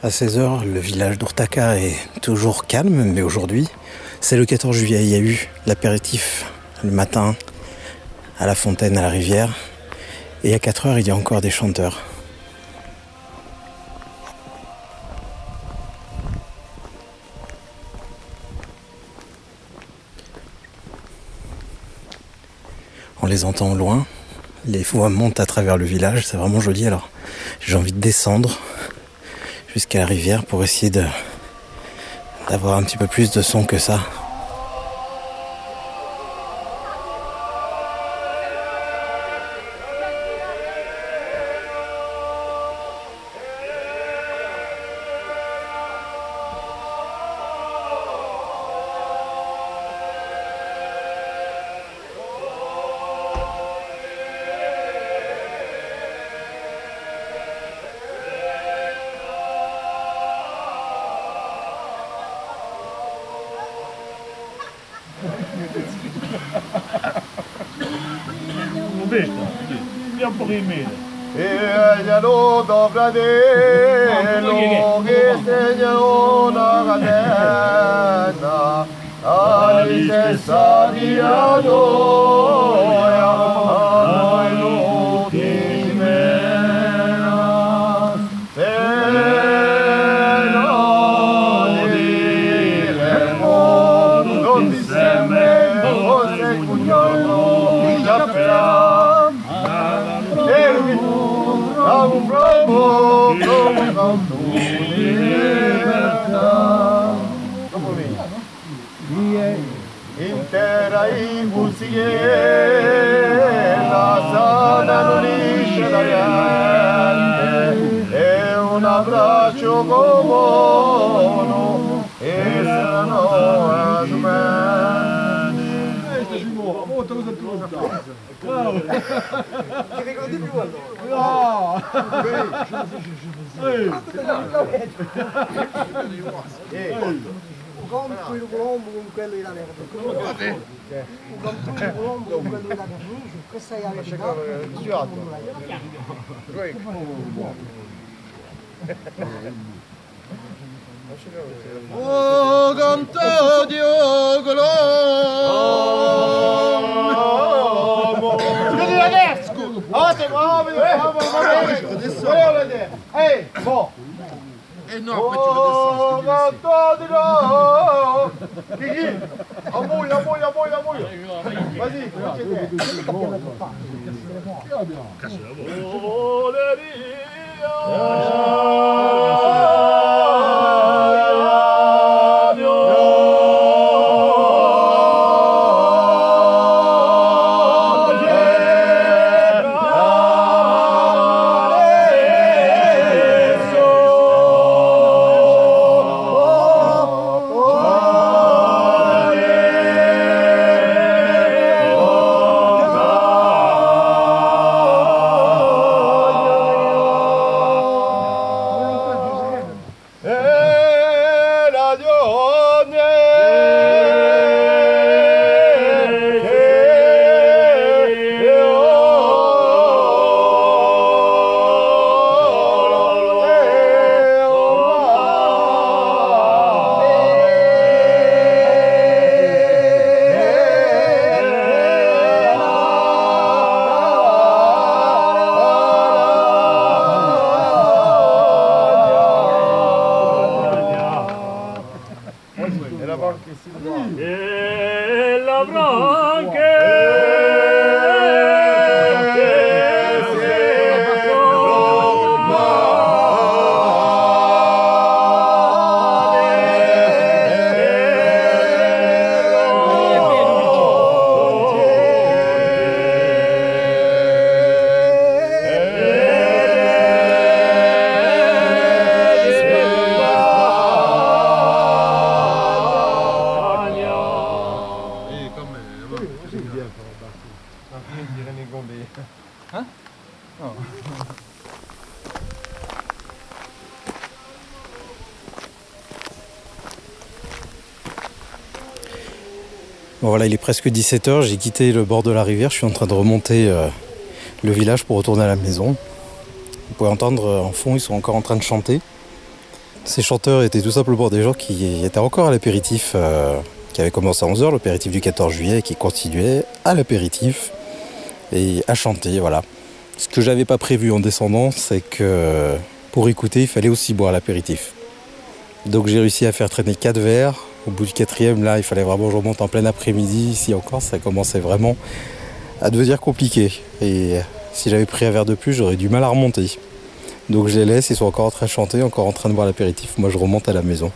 À 16h, le village d'Urtaka est toujours calme, mais aujourd'hui, c'est le 14 juillet. Il y a eu l'apéritif le matin à la fontaine, à la rivière. Et à 4h, il y a encore des chanteurs. On les entend au loin. Les voix montent à travers le village. C'est vraiment joli. Alors, j'ai envie de descendre jusqu'à la rivière pour essayer d'avoir un petit peu plus de son que ça. Ella dobra de lo que estrelló la cadena, al que voltou libertar. Intera in busie, la sana non esce da niente, è un abbraccio buono, e. Não. Quer ver que! Un conto il colombo con quello di Italia. Un conto il colombo con quello di Italia. Questa è la verità. Oh, canto di colombo! Chiudi la desco! Ottimo, ottimo, eh. ottimo! Adesso volevo vedere! Hey, bon. Et non, après oh, tu le descends. Guigui, amouille, amouille, amouille, amouille. Vas-y, continue. Casse la voix. してすぐ。うん、えー Bon voilà, il est presque 17h, j'ai quitté le bord de la rivière, je suis en train de remonter euh, le village pour retourner à la maison. Vous pouvez entendre euh, en fond, ils sont encore en train de chanter. Ces chanteurs étaient tout simplement des gens qui étaient encore à l'apéritif, euh, qui avait commencé à 11h, l'apéritif du 14 juillet, et qui continuaient à l'apéritif et à chanter, voilà. Ce que j'avais pas prévu en descendant, c'est que pour écouter, il fallait aussi boire l'apéritif. Donc j'ai réussi à faire traîner quatre verres. Au bout du quatrième, là, il fallait vraiment que je remonte en plein après-midi. Ici encore, ça commençait vraiment à devenir compliqué. Et si j'avais pris un verre de plus, j'aurais du mal à remonter. Donc je les laisse, ils sont encore en train de chanter, encore en train de boire l'apéritif. Moi, je remonte à la maison.